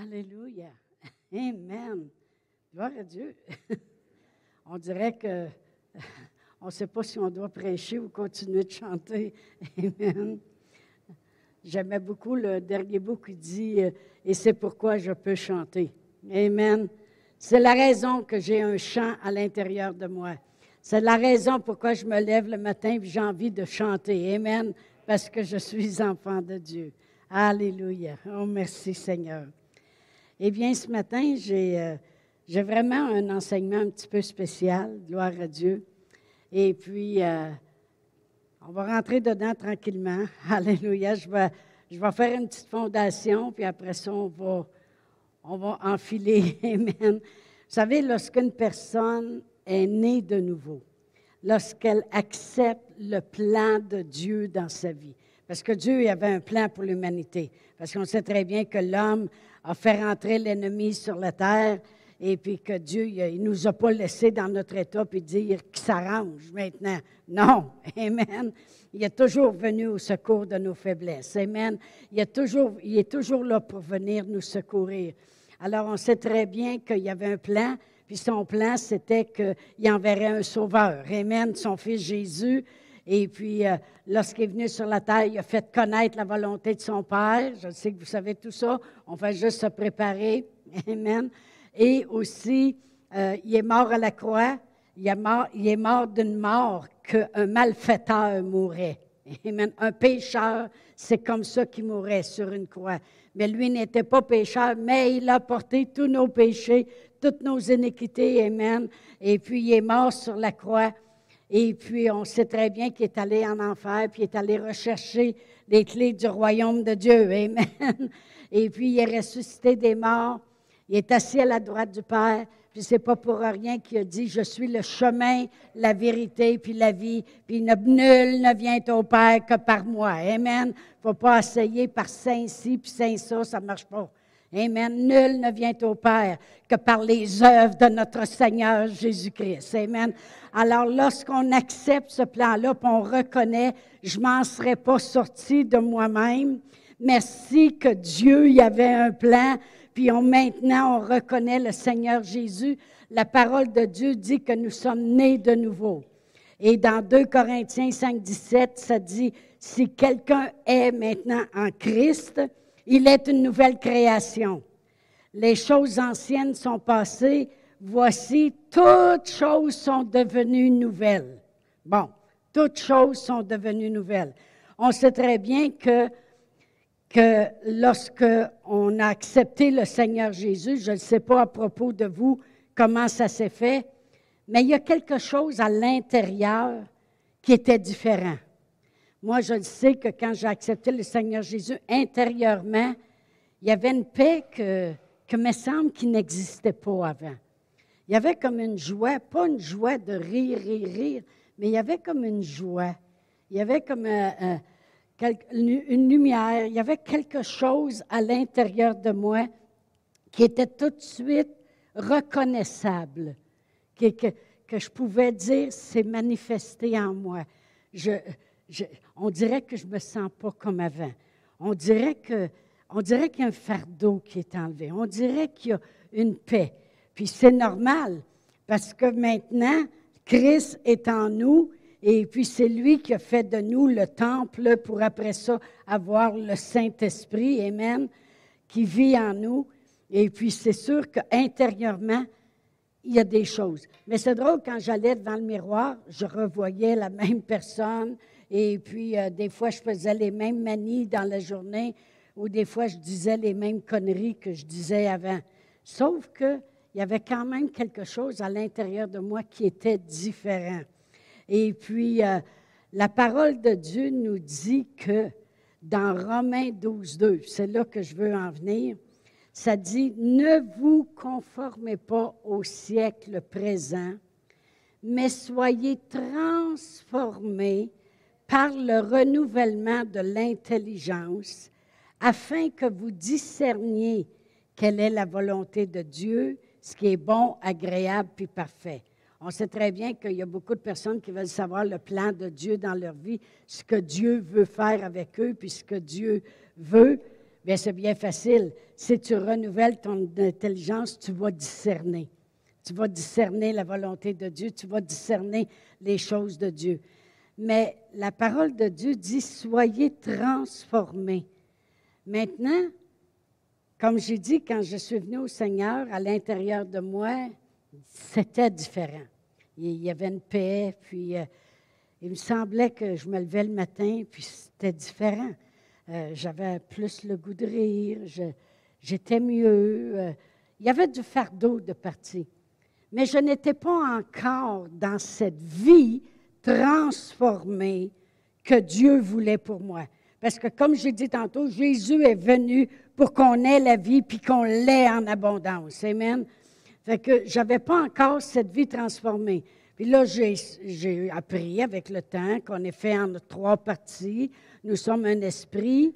Alléluia. Amen. Gloire à Dieu. On dirait que on ne sait pas si on doit prêcher ou continuer de chanter. Amen. J'aimais beaucoup le dernier bout qui dit euh, Et c'est pourquoi je peux chanter. Amen. C'est la raison que j'ai un chant à l'intérieur de moi. C'est la raison pourquoi je me lève le matin et j'ai envie de chanter. Amen. Parce que je suis enfant de Dieu. Alléluia. Oh, merci Seigneur. Eh bien, ce matin, j'ai, euh, j'ai vraiment un enseignement un petit peu spécial. Gloire à Dieu. Et puis, euh, on va rentrer dedans tranquillement. Alléluia. Je vais, je vais faire une petite fondation, puis après ça, on va, on va enfiler. Amen. Vous savez, lorsqu'une personne est née de nouveau, lorsqu'elle accepte le plan de Dieu dans sa vie, parce que Dieu avait un plan pour l'humanité, parce qu'on sait très bien que l'homme a fait rentrer l'ennemi sur la terre, et puis que Dieu, ne nous a pas laissé dans notre état puis dire qu'il s'arrange maintenant. Non, Amen. Il est toujours venu au secours de nos faiblesses. Amen. Il est toujours, il est toujours là pour venir nous secourir. Alors, on sait très bien qu'il y avait un plan, puis son plan, c'était qu'il enverrait un sauveur. Amen. Son fils Jésus. Et puis, euh, lorsqu'il est venu sur la terre, il a fait connaître la volonté de son Père. Je sais que vous savez tout ça. On va juste se préparer. Amen. Et aussi, euh, il est mort à la croix. Il est mort, il mort d'une mort qu'un malfaiteur mourrait. Amen. Un pécheur, c'est comme ça qu'il mourrait sur une croix. Mais lui n'était pas pécheur, mais il a porté tous nos péchés, toutes nos iniquités. Amen. Et puis il est mort sur la croix. Et puis on sait très bien qu'il est allé en enfer, puis il est allé rechercher les clés du royaume de Dieu. Amen. Et puis il est ressuscité des morts. Il est assis à la droite du Père, puis c'est pas pour rien qu'il a dit, je suis le chemin, la vérité, puis la vie, puis nul ne vient au Père que par moi. Amen. Faut pas essayer par saint-ci, puis saint-ça, ça marche pas. Amen. Nul ne vient au Père que par les œuvres de notre Seigneur Jésus-Christ. Amen. Alors, lorsqu'on accepte ce plan-là, on reconnaît, je m'en serais pas sorti de moi-même. Merci que Dieu y avait un plan, puis on, maintenant on reconnaît le Seigneur Jésus. La parole de Dieu dit que nous sommes nés de nouveau. Et dans 2 Corinthiens 5, 17, ça dit, si quelqu'un est maintenant en Christ, il est une nouvelle création. Les choses anciennes sont passées, voici, toutes choses sont devenues nouvelles. Bon, toutes choses sont devenues nouvelles. On sait très bien que que lorsque on a accepté le Seigneur Jésus, je ne sais pas à propos de vous comment ça s'est fait, mais il y a quelque chose à l'intérieur qui était différent. Moi, je le sais que quand j'ai accepté le Seigneur Jésus, intérieurement, il y avait une paix que, que me semble qui n'existait pas avant. Il y avait comme une joie, pas une joie de rire, rire, rire, mais il y avait comme une joie. Il y avait comme un une lumière, il y avait quelque chose à l'intérieur de moi qui était tout de suite reconnaissable, que, que, je pouvais dire, c'est manifesté en moi. Je, on dirait que je ne me sens pas comme avant. On dirait on dirait qu'il y a un fardeau qui est enlevé. On dirait qu'il y a une paix. Puis c'est normal, parce que maintenant, Christ est en nous et puis c'est lui qui a fait de nous le temple pour après ça avoir le Saint-Esprit, Amen, qui vit en nous. Et puis c'est sûr qu'intérieurement, il y a des choses. Mais c'est drôle, quand j'allais devant le miroir, je revoyais la même personne. Et puis euh, des fois, je faisais les mêmes manies dans la journée, ou des fois, je disais les mêmes conneries que je disais avant. Sauf qu'il y avait quand même quelque chose à l'intérieur de moi qui était différent. Et puis, euh, la parole de Dieu nous dit que dans Romains 12, 2, c'est là que je veux en venir, ça dit, ne vous conformez pas au siècle présent, mais soyez transformés par le renouvellement de l'intelligence, afin que vous discerniez quelle est la volonté de Dieu, ce qui est bon, agréable puis parfait. On sait très bien qu'il y a beaucoup de personnes qui veulent savoir le plan de Dieu dans leur vie, ce que Dieu veut faire avec eux, puis ce que Dieu veut. Bien, c'est bien facile. Si tu renouvelles ton intelligence, tu vas discerner. Tu vas discerner la volonté de Dieu, tu vas discerner les choses de Dieu. Mais la parole de Dieu dit, soyez transformés. Maintenant, comme j'ai dit, quand je suis venue au Seigneur, à l'intérieur de moi, c'était différent. Il y avait une paix, puis euh, il me semblait que je me levais le matin, puis c'était différent. Euh, j'avais plus le goût de rire, j'étais mieux. Euh, il y avait du fardeau de partie. Mais je n'étais pas encore dans cette vie transformée que Dieu voulait pour moi. Parce que comme j'ai dit tantôt, Jésus est venu pour qu'on ait la vie puis qu'on l'ait en abondance. Amen. Fait que j'avais pas encore cette vie transformée. Puis là, j'ai appris avec le temps qu'on est fait en trois parties. Nous sommes un esprit,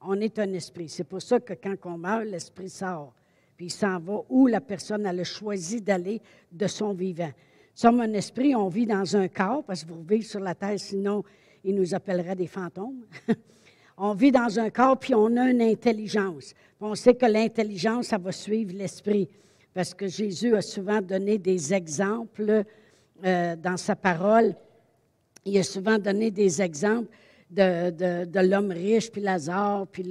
on est un esprit. C'est pour ça que quand on meurt, l'esprit sort. Puis il s'en va où la personne a choisi d'aller de son vivant. Sommes un esprit, on vit dans un corps, parce que vous vivez sur la terre, sinon il nous appellerait des fantômes. on vit dans un corps, puis on a une intelligence. On sait que l'intelligence, ça va suivre l'esprit. Parce que Jésus a souvent donné des exemples euh, dans sa parole. Il a souvent donné des exemples de, de, l'homme riche, puis Lazare, puis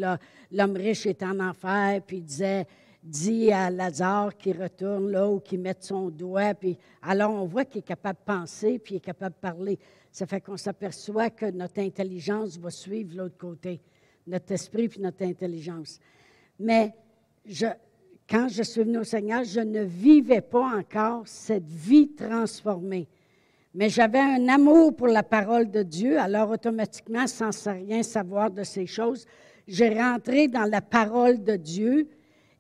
l'homme riche est en enfer, puis il disait, dit à Lazare qu'il retourne là ou qu'il mette son doigt, puis alors on voit qu'il est capable de penser, puis il est capable de parler. Ça fait qu'on s'aperçoit que notre intelligence va suivre l'autre côté, notre esprit puis notre intelligence. Mais quand je suis venu au Seigneur, je ne vivais pas encore cette vie transformée. Mais j'avais un amour pour la parole de Dieu, alors automatiquement, sans rien savoir de ces choses, j'ai rentré dans la parole de Dieu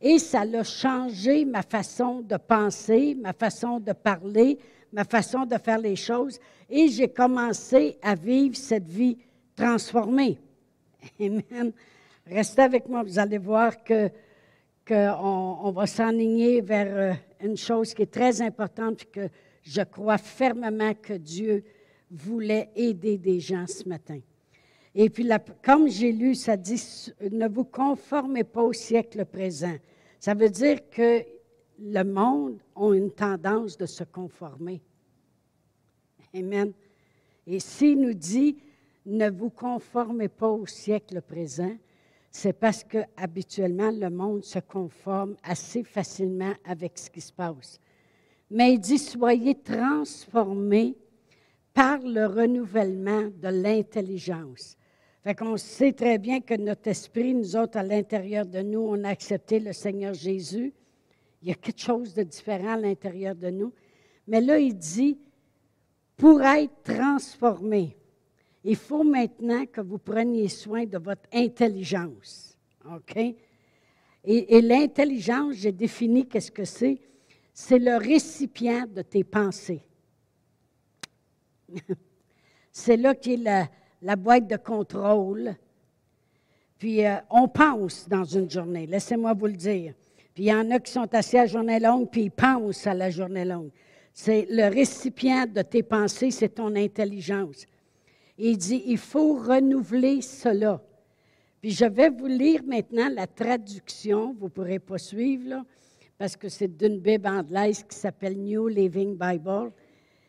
et ça a changé ma façon de penser, ma façon de parler, ma façon de faire les choses et j'ai commencé à vivre cette vie transformée. Amen. Restez avec moi, vous allez voir que qu'on on va s'enligner vers euh, une chose qui est très importante que je crois fermement que Dieu voulait aider des gens ce matin. Et puis, comme j'ai lu, ça dit, ne vous conformez pas au siècle présent. Ça veut dire que le monde a une tendance de se conformer. Amen. Et s'il nous dit, ne vous conformez pas au siècle présent, c'est parce que habituellement le monde se conforme assez facilement avec ce qui se passe. Mais il dit soyez transformés par le renouvellement de l'intelligence. Fait qu'on sait très bien que notre esprit, nous autres, à l'intérieur de nous, on a accepté le Seigneur Jésus. Il y a quelque chose de différent à l'intérieur de nous. Mais là, il dit, pour être transformé, il faut maintenant que vous preniez soin de votre intelligence. OK? Et, l'intelligence, j'ai défini qu'est-ce que c'est. C'est le récipient de tes pensées. c'est là qui est la, boîte de contrôle. Puis euh, on pense dans une journée, laissez-moi vous le dire. Puis il y en a qui sont assis à la journée longue, puis ils pensent à la journée longue. C'est le récipient de tes pensées, c'est ton intelligence il dit, il faut renouveler cela. Puis je vais vous lire maintenant la traduction, vous ne pourrez pas suivre, là, parce que c'est d'une Bible anglaise qui s'appelle New Living Bible.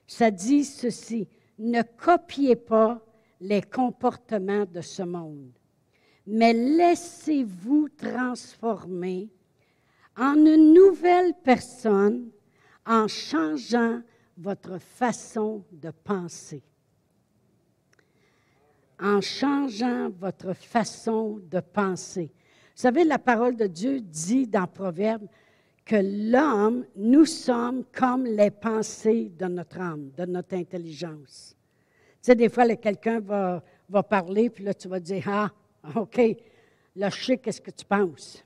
Ça dit ceci, ne copiez pas les comportements de ce monde, mais laissez-vous transformer en une nouvelle personne en changeant votre façon de penser en changeant votre façon de penser. Vous savez, la parole de Dieu dit dans Proverbe que l'homme, nous sommes comme les pensées de notre âme, de notre intelligence. Tu sais, des fois, quelqu'un va, va parler, puis là, tu vas dire, ah, OK, là, je sais qu'est-ce que tu penses.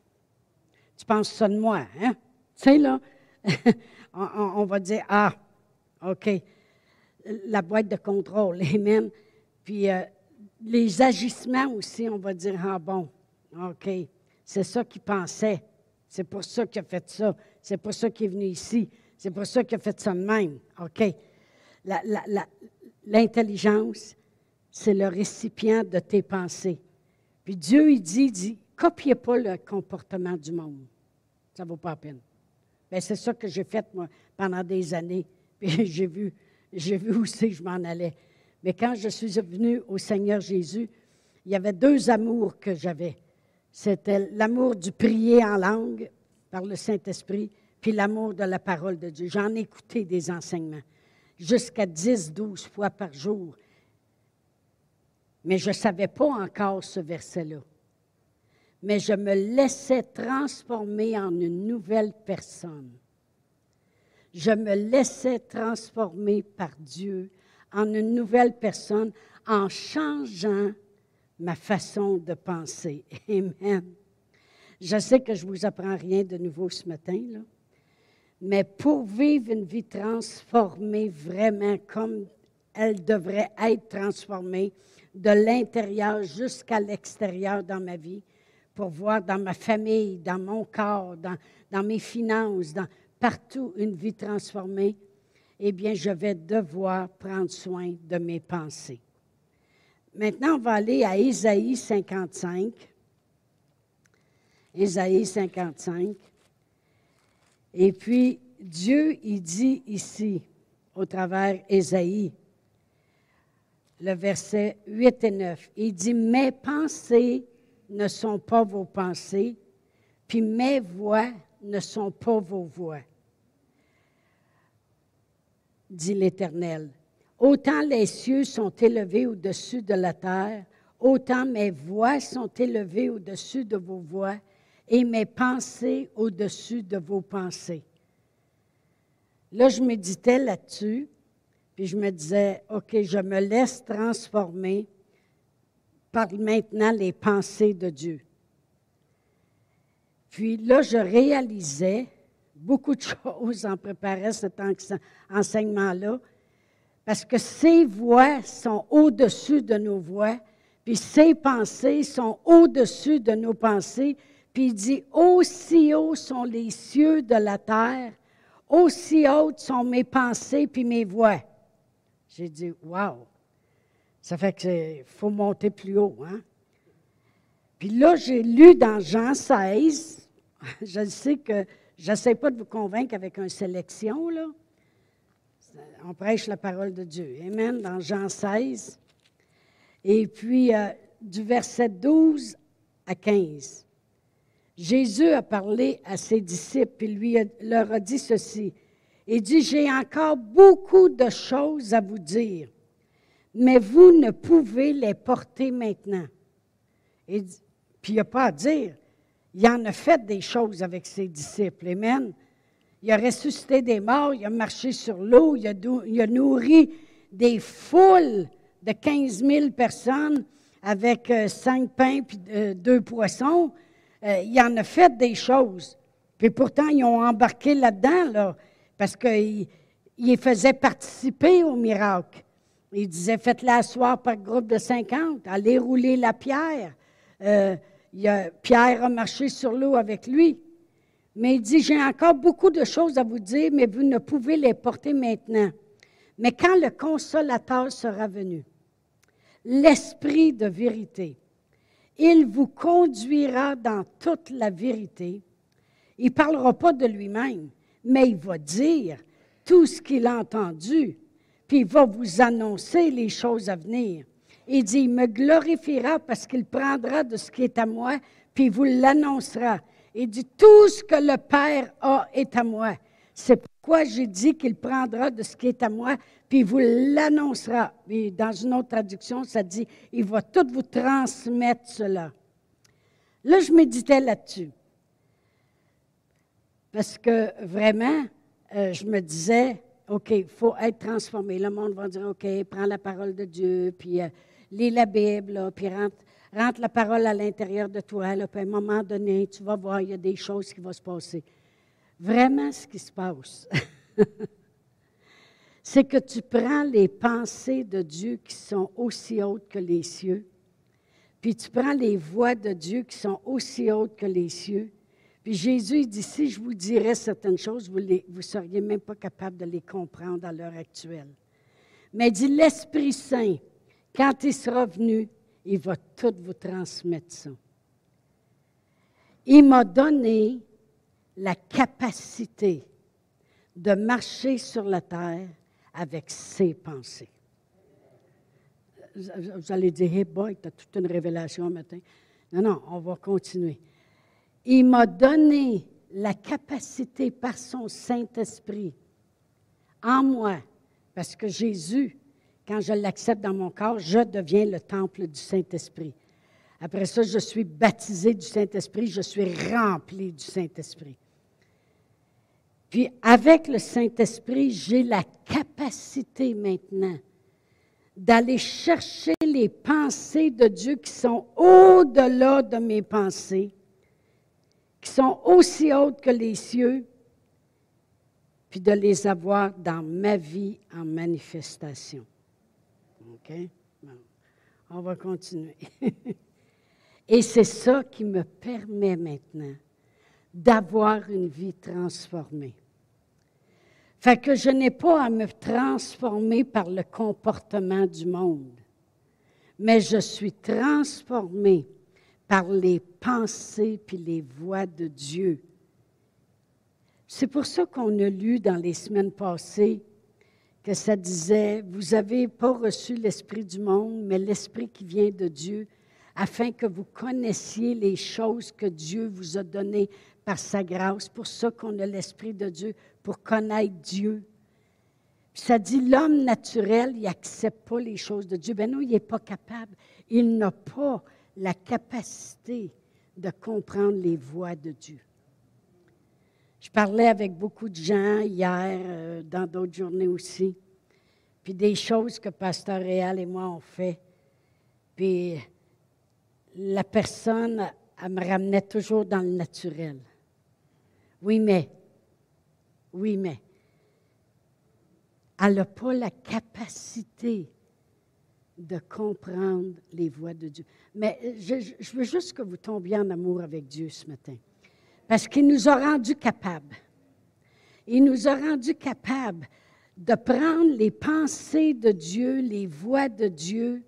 Tu penses ça de moi, hein? Tu sais, là, on, va dire, ah, OK, la boîte de contrôle, amen. Puis, euh, les agissements aussi, on va dire, ah bon, OK, c'est ça qu'il pensait. C'est pour ça qu'il a fait ça. C'est pour ça qu'il est venu ici. C'est pour ça qu'il a fait ça de même. OK? L'intelligence, c'est le récipient de tes pensées. Puis Dieu, il dit, dit, copiez pas le comportement du monde. Ça ne vaut pas la peine. Bien, c'est ça que j'ai fait, moi, pendant des années. Puis j'ai vu, j'ai vu où c'est que je m'en allais. Mais quand je suis venue au Seigneur Jésus, il y avait deux amours que j'avais. C'était l'amour du prier en langue par le Saint-Esprit, puis l'amour de la parole de Dieu. J'en ai écouté des enseignements, jusqu'à 10, 12 fois par jour. Mais je ne savais pas encore ce verset-là. Mais je me laissais transformer en une nouvelle personne. Je me laissais transformer par Dieu en une nouvelle personne en changeant ma façon de penser. Amen. Je sais que je ne vous apprends rien de nouveau ce matin, là, mais pour vivre une vie transformée vraiment comme elle devrait être transformée, de l'intérieur jusqu'à l'extérieur dans ma vie, pour voir dans ma famille, dans mon corps, dans, mes finances, partout une vie transformée, eh bien, je vais devoir prendre soin de mes pensées. Maintenant, on va aller à Ésaïe 55. Ésaïe 55. Et puis, Dieu, il dit ici, au travers Ésaïe, le verset 8 et 9, il dit, mes pensées ne sont pas vos pensées, puis mes voix ne sont pas vos voix, dit l'Éternel. Autant les cieux sont élevés au-dessus de la terre, autant mes voix sont élevées au-dessus de vos voix et mes pensées au-dessus de vos pensées. Là, je méditais là-dessus, puis je me disais, OK, je me laisse transformer par maintenant les pensées de Dieu. Puis là, je réalisais beaucoup de choses en préparant cet enseignement-là, parce que ces voix sont au-dessus de nos voix, puis ces pensées sont au-dessus de nos pensées, puis il dit, aussi hauts sont les cieux de la terre, aussi hautes sont mes pensées puis mes voix. J'ai dit, wow! Ça fait qu'il faut monter plus haut, hein? Puis là, j'ai lu dans Jean 16, je sais que je n'essaie pas de vous convaincre avec une sélection, là. On prêche la parole de Dieu. Amen, dans Jean 16. Et puis, euh, du verset 12 à 15. Jésus a parlé à ses disciples et lui leur a dit ceci. Il dit, j'ai encore beaucoup de choses à vous dire, mais vous ne pouvez les porter maintenant. Et, puis il n'y a pas à dire. Il en a fait des choses avec ses disciples. Amen. Il a ressuscité des morts, il a marché sur l'eau, il, a, nourri des foules de 15 000 personnes avec euh, cinq pains et deux poissons. Euh, il en a fait des choses. Puis pourtant, ils ont embarqué là-dedans, là, parce qu'ils les faisaient participer au miracle. Ils disaient, faites-la asseoir par groupe de 50, allez rouler la pierre. Euh, Pierre a marché sur l'eau avec lui. Mais il dit, j'ai encore beaucoup de choses à vous dire, mais vous ne pouvez les porter maintenant. Mais quand le consolateur sera venu, l'esprit de vérité, il vous conduira dans toute la vérité. Il ne parlera pas de lui-même, mais il va dire tout ce qu'il a entendu, puis il va vous annoncer les choses à venir. Il dit, il me glorifiera parce qu'il prendra de ce qui est à moi, puis il vous l'annoncera. Il dit, tout ce que le Père a est à moi. C'est pourquoi j'ai dit qu'il prendra de ce qui est à moi, puis il vous l'annoncera. Dans une autre traduction, ça dit, il va tout vous transmettre cela. Là, je méditais là-dessus. Parce que vraiment, euh, je me disais, OK, il faut être transformé. Le monde va dire, OK, prends la parole de Dieu, puis euh, lis la Bible, puis rentre, la parole à l'intérieur de toi. Là, à un moment donné, tu vas voir, il y a des choses qui vont se passer. Vraiment, ce qui se passe. c'est que tu prends les pensées de Dieu qui sont aussi hautes que les cieux, puis tu prends les voix de Dieu qui sont aussi hautes que les cieux. Puis Jésus dit, si je vous dirais certaines choses, vous ne seriez même pas capable de les comprendre à l'heure actuelle. Mais il dit, l'Esprit Saint, quand il sera venu, il va tout vous transmettre ça. Il m'a donné la capacité de marcher sur la terre avec ses pensées. Vous allez dire, hey boy, tu as toute une révélation matin. Non, non, on va continuer. Il m'a donné la capacité par son Saint-Esprit en moi, parce que Jésus, quand je l'accepte dans mon corps, je deviens le temple du Saint-Esprit. Après ça, je suis baptisé du Saint-Esprit, je suis rempli du Saint-Esprit. Puis avec le Saint-Esprit, j'ai la capacité maintenant d'aller chercher les pensées de Dieu qui sont au-delà de mes pensées, qui sont aussi hautes que les cieux, puis de les avoir dans ma vie en manifestation. OK? On va continuer. Et c'est ça qui me permet maintenant d'avoir une vie transformée. Fait que je n'ai pas à me transformer par le comportement du monde, mais je suis transformée par les pensées puis les voix de Dieu. C'est pour ça qu'on a lu dans les semaines passées que ça disait, vous n'avez pas reçu l'Esprit du monde, mais l'Esprit qui vient de Dieu, afin que vous connaissiez les choses que Dieu vous a données par sa grâce. Pour ça qu'on a l'Esprit de Dieu, pour connaître Dieu. ça dit, l'homme naturel, il n'accepte pas les choses de Dieu. Ben non, il n'est pas capable. Il n'a pas la capacité de comprendre les voies de Dieu. Je parlais avec beaucoup de gens hier, euh, dans d'autres journées aussi, puis des choses que Pasteur Réal et moi on fait. Puis la personne, elle me ramenait toujours dans le naturel. Oui, mais, oui, mais, elle n'a pas la capacité de comprendre les voies de Dieu. Mais je, je, veux juste que vous tombiez en amour avec Dieu ce matin. Parce qu'il nous a rendus capables. Il nous a rendus capables de prendre les pensées de Dieu, les voies de Dieu,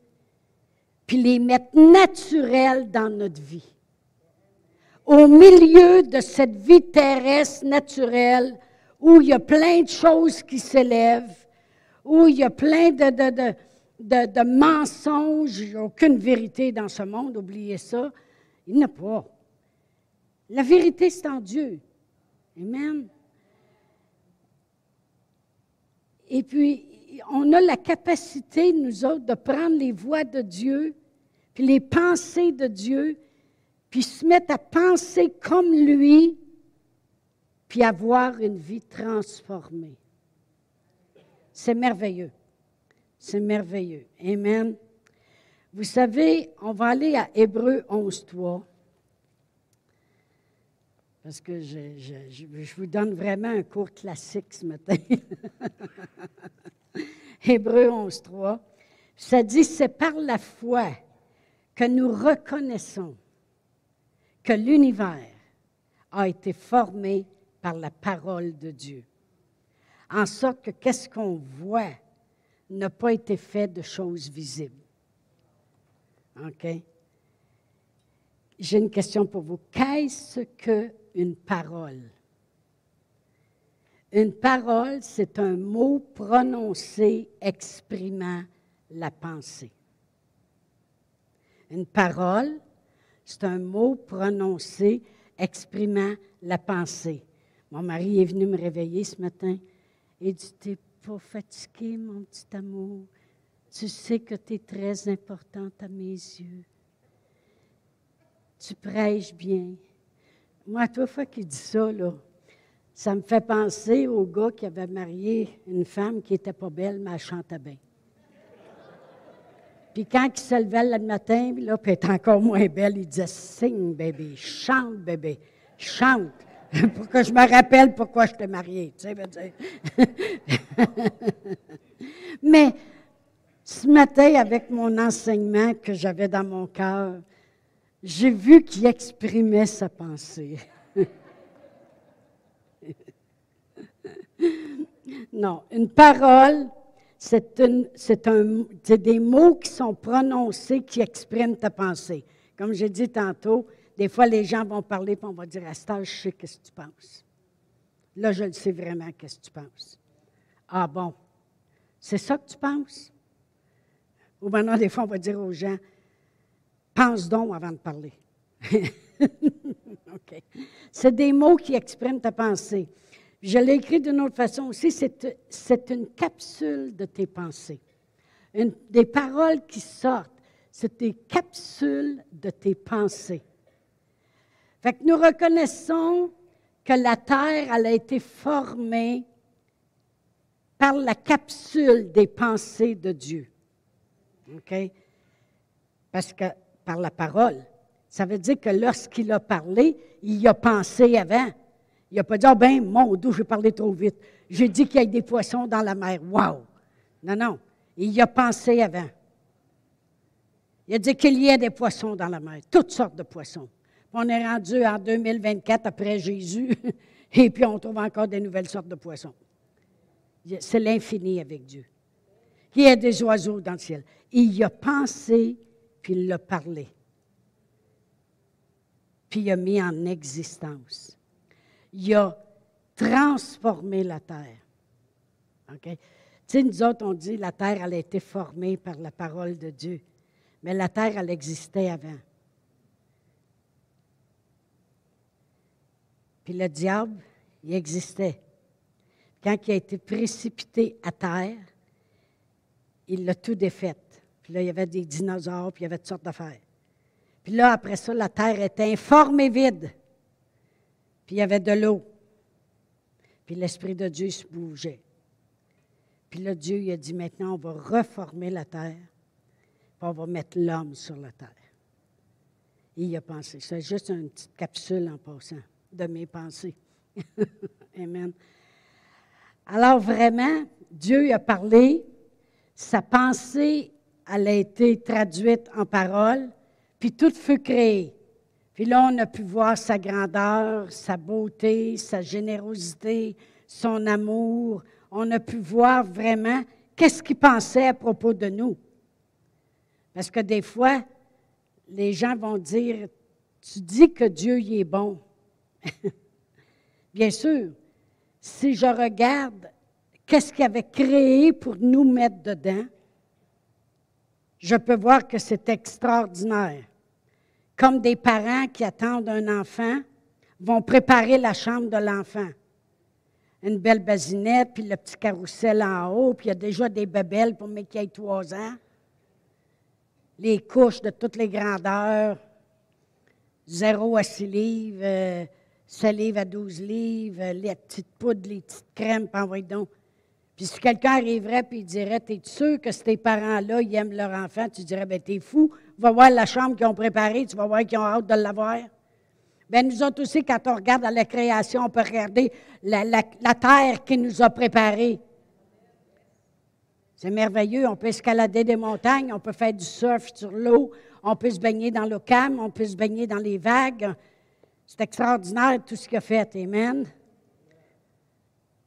puis les mettre naturelles dans notre vie. Au milieu de cette vie terrestre naturelle où il y a plein de choses qui s'élèvent, où il y a plein de, de, de, de mensonges, aucune vérité dans ce monde, oubliez ça. Il n'y a pas. La vérité, c'est en Dieu. Amen. Et puis, on a la capacité, nous autres, de prendre les voix de Dieu, puis les pensées de Dieu, puis se mettre à penser comme lui, puis avoir une vie transformée. C'est merveilleux. C'est merveilleux. Amen. Vous savez, on va aller à Hébreu 11, 3. Parce que je, vous donne vraiment un cours classique ce matin. Hébreu 11, 3. Ça dit, c'est par la foi que nous reconnaissons que l'univers a été formé par la parole de Dieu. En sorte que qu'est-ce qu'on voit n'a pas été fait de choses visibles. OK? J'ai une question pour vous. Qu'est-ce qu'une parole? Une parole, c'est un mot prononcé exprimant la pensée. Une parole, c'est un mot prononcé exprimant la pensée. Mon mari est venu me réveiller ce matin et dit T'es pas fatigué, mon petit amour. Tu sais que tu es très importante à mes yeux. Tu prêches bien. Moi, toute fois qu'il dit ça, là, ça me fait penser au gars qui avait marié une femme qui n'était pas belle, mais elle chantait bien. Puis quand il se levait le matin, là, puis elle était encore moins belle, il disait Sing, bébé, chante, bébé, chante, pour que je me rappelle pourquoi je t'ai mariée. Tu sais, Mais ce matin, avec mon enseignement que j'avais dans mon cœur, j'ai vu qu'il exprimait sa pensée. Non, une parole, c'est des mots qui sont prononcés qui expriment ta pensée. Comme j'ai dit tantôt, Des fois, les gens vont parler, puis on va dire, à je sais qu'est-ce que tu penses. Là, je le sais vraiment, qu'est-ce que tu penses. Ah bon, c'est ça que tu penses? Ou maintenant, des fois, on va dire aux gens, pense donc avant de parler. OK. C'est des mots qui expriment ta pensée. Je l'ai écrit d'une autre façon aussi, c'est une capsule de tes pensées. des paroles qui sortent, c'est des capsules de tes pensées. Fait que nous reconnaissons que la terre, a été formée par la capsule des pensées de Dieu. Parce que par la parole, ça veut dire que lorsqu'il a parlé, il a pensé avant. Il n'a pas dit, oh ben, mon Dieu, j'ai parlé trop vite. J'ai dit qu'il y a des poissons dans la mer. Wow! Non, non. Il y a pensé avant. Il a dit qu'il y a des poissons dans la mer, toutes sortes de poissons. On est rendu en 2024 après Jésus, et puis on trouve encore des nouvelles sortes de poissons. C'est l'infini avec Dieu. Il y a des oiseaux dans le ciel. Il y a pensé, puis il l'a parlé. Puis il a mis en existence il a transformé la terre. OK? Tu sais, nous autres, on dit la terre, elle a été formée par la parole de Dieu. Mais la terre, elle existait avant. Puis le diable, il existait. Quand il a été précipité à terre, il l'a tout défait. Puis là, il y avait des dinosaures, puis il y avait toutes sortes d'affaires. Puis là, après ça, la terre était informe et vide. Puis il y avait de l'eau. Puis l'Esprit de Dieu se bougeait. Puis là, Dieu il a dit, maintenant, on va reformer la terre, puis on va mettre l'homme sur la terre. il a pensé. C'est juste une petite capsule en passant de mes pensées. Amen. Alors vraiment, Dieu a parlé, sa pensée, elle a été traduite en parole, puis tout fut créé. Puis là, on a pu voir sa grandeur, sa beauté, sa générosité, son amour. On a pu voir vraiment qu'est-ce qu'il pensait à propos de nous. Parce que des fois, les gens vont dire, tu dis que Dieu y est bon. Bien sûr, si je regarde qu'est-ce qu'il avait créé pour nous mettre dedans, je peux voir que c'est extraordinaire comme des parents qui attendent un enfant, vont préparer la chambre de l'enfant. Une belle basinette, puis le petit carrousel en haut, puis il y a déjà des bébelles pour mes qui ait trois ans. Les couches de toutes les grandeurs, zéro à six livres, euh, 6 livres à 12 livres, les petites poudres, les petites crèmes, puis envoyez donc. Puis si quelqu'un arriverait et dirait, es sûr que ces parents-là, ils aiment leur enfant? Tu dirais, ben t'es fou, va voir la chambre qu'ils ont préparée, tu vas voir qu'ils ont hâte de l'avoir. Bien, nous autres aussi, quand on regarde la création, on peut regarder la, terre qui nous a préparée. C'est merveilleux. On peut escalader des montagnes, on peut faire du surf sur l'eau, on peut se baigner dans l'ocam, on peut se baigner dans les vagues. C'est extraordinaire tout ce qu'il a fait. Amen.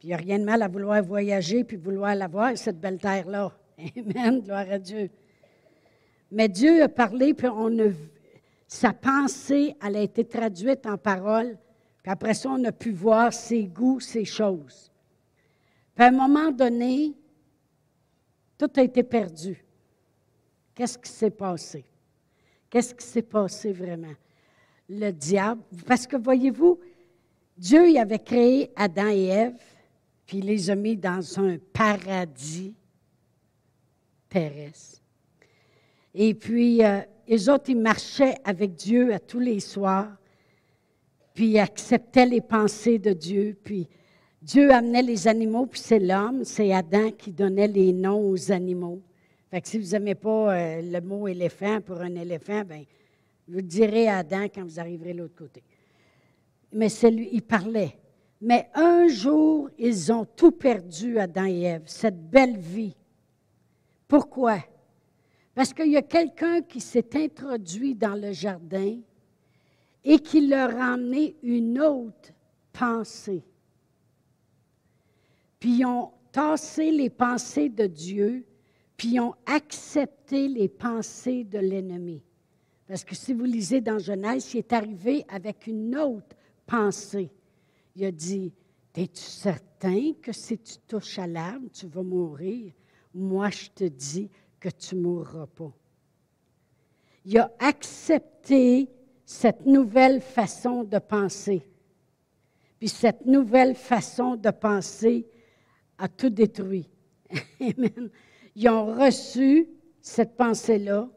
Puis il n'y a rien de mal à vouloir voyager puis vouloir la voir, cette belle terre-là. Amen, gloire à Dieu. Mais Dieu a parlé, puis on sa pensée, elle a été traduite en parole, puis après ça, on a pu voir ses goûts, ses choses. Puis à un moment donné, tout a été perdu. Qu'est-ce qui s'est passé? Qu'est-ce qui s'est passé vraiment? Le diable, parce que voyez-vous, Dieu avait créé Adam et Ève, puis il les a mis dans un paradis terrestre. Et puis, euh, les autres, ils marchaient avec Dieu à tous les soirs, puis ils acceptaient les pensées de Dieu, puis Dieu amenait les animaux, puis c'est l'homme, c'est Adam qui donnait les noms aux animaux. Fait que si vous n'aimez pas euh, le mot éléphant pour un éléphant, ben, vous direz à Adam quand vous arriverez de l'autre côté. Mais c'est lui, il parlait. Mais un jour, ils ont tout perdu, Adam et Ève, cette belle vie. Pourquoi? Parce qu'il y a quelqu'un qui s'est introduit dans le jardin et qui leur a amené une autre pensée. Puis ils ont tassé les pensées de Dieu, puis ils ont accepté les pensées de l'ennemi. Parce que si vous lisez dans Genèse, il est arrivé avec une autre pensée. Il a dit, es-tu certain que si tu touches à l'arbre, tu vas mourir? Moi, je te dis que tu ne mourras pas. Il a accepté cette nouvelle façon de penser. Puis cette nouvelle façon de penser a tout détruit. Ils ont reçu cette pensée-là.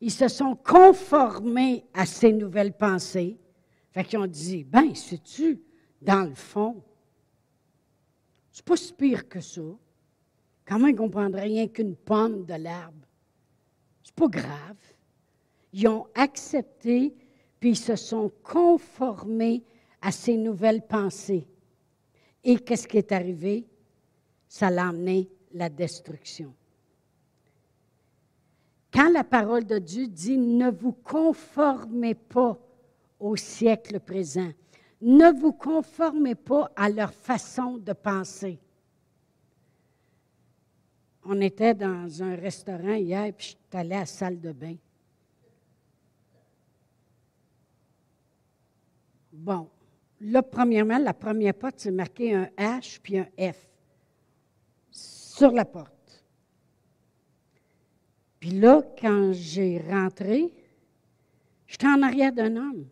Ils se sont conformés à ces nouvelles pensées. Fait qu'ils ont dit, ben, sais-tu, dans le fond, c'est pas si pire que ça. Comment ils ne rien qu'une pomme de l'arbre? C'est pas grave. Ils ont accepté, puis ils se sont conformés à ces nouvelles pensées. Et qu'est-ce qui est arrivé? Ça l'a amené la destruction. Quand la parole de Dieu dit ne vous conformez pas au siècle présent, ne vous conformez pas à leur façon de penser. On était dans un restaurant hier, puis je suis allée à la salle de bain. Bon, là, premièrement, la première porte, c'est marqué un H puis un F sur la porte. Puis là, quand j'ai rentré, j'étais en arrière d'un homme.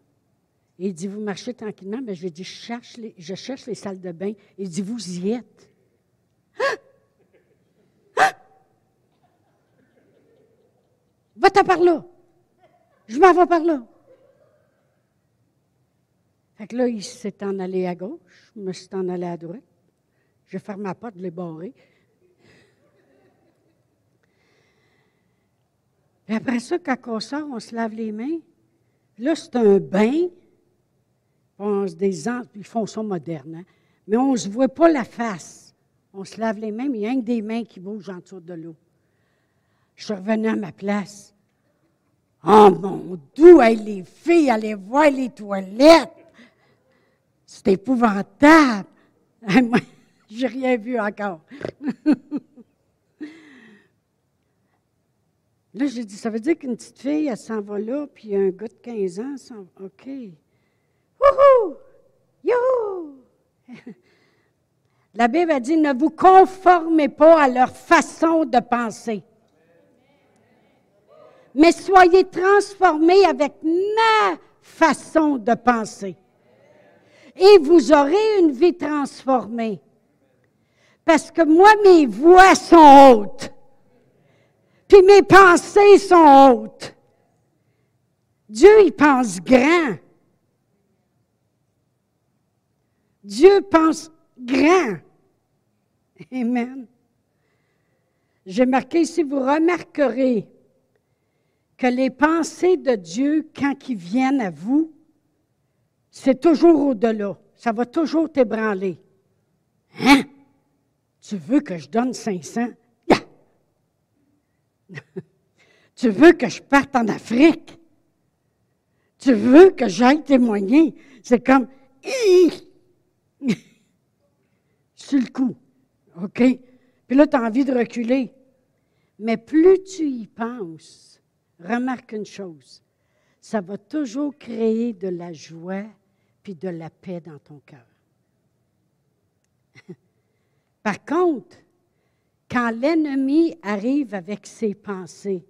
Il dit, vous marchez tranquillement. Mais je lui ai dit, je cherche, les, je salles de bain. Il dit, vous y êtes. Ah! Ah! Va-t'en par là. Je m'en vais par là. Fait que là, il s'est en allé à gauche, je me suis en allé à droite. J'ai fermé ma porte, je l'ai barré. Et après ça, quand on sort, on se lave les mains. Là, c'est un bain. On des ils font ça moderne, hein. mais on ne se voit pas la face. On se lave les mains, mais il y a que des mains qui bougent en dessous de l'eau. Je suis revenue à ma place. Oh mon Dieu, les filles allaient voir les toilettes. C'est épouvantable. Moi, j'ai rien vu encore. là, j'ai dit, ça veut dire qu'une petite fille, elle s'en va là, puis un gars de 15 ans s'en va. OK. La Bible a dit, ne vous conformez pas à leur façon de penser. Mais soyez transformés avec ma façon de penser et vous aurez une vie transformée. Parce que moi, mes voix sont hautes. Puis mes pensées sont hautes. Dieu, il pense grand. Dieu pense grand. Amen. J'ai marqué ici, vous remarquerez que les pensées de Dieu, quand ils viennent à vous, c'est toujours au-delà. Ça va toujours t'ébranler. Hein? Tu veux que je donne 500? tu veux que je parte en Afrique? Tu veux que j'aille témoigner? C'est comme, sur le coup. OK? Puis là, tu as envie de reculer. Mais plus tu y penses, remarque une chose, ça va toujours créer de la joie puis de la paix dans ton cœur. Par contre, quand l'ennemi arrive avec ses pensées,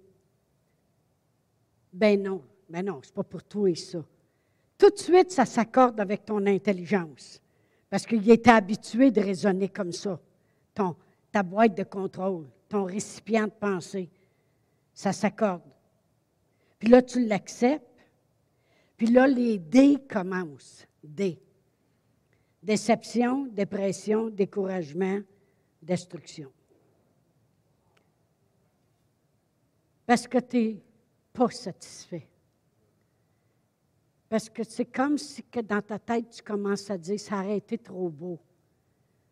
ben non, ben non, c'est pas pour toi ça. Tout de suite, ça s'accorde avec ton intelligence, parce qu'il était habitué de raisonner comme ça. Ton, ta boîte de contrôle, ton récipient de pensée, ça s'accorde. Puis là, tu l'acceptes, puis là, les dés commencent. D. Déception, dépression, découragement, destruction. Parce que tu n'es pas satisfait. Parce que c'est comme si que dans ta tête, tu commences à dire, ça aurait été trop beau,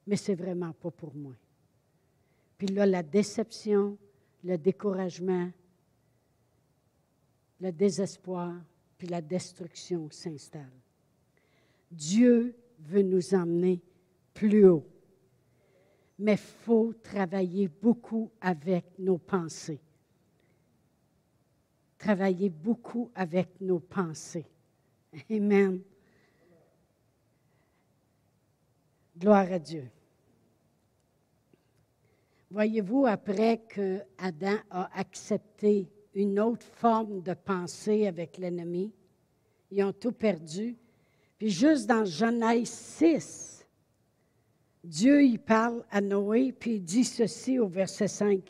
mais c'est vraiment pas pour moi. Puis là, la déception, le découragement, le désespoir, puis la destruction s'installent. Dieu veut nous emmener plus haut. Mais il faut travailler beaucoup avec nos pensées. travailler beaucoup avec nos pensées. Amen. Gloire à Dieu. Voyez-vous, après que Adam a accepté une autre forme de pensée avec l'ennemi, ils ont tout perdu. Puis juste dans Genèse 6, Dieu y parle à Noé, puis il dit ceci au verset 5.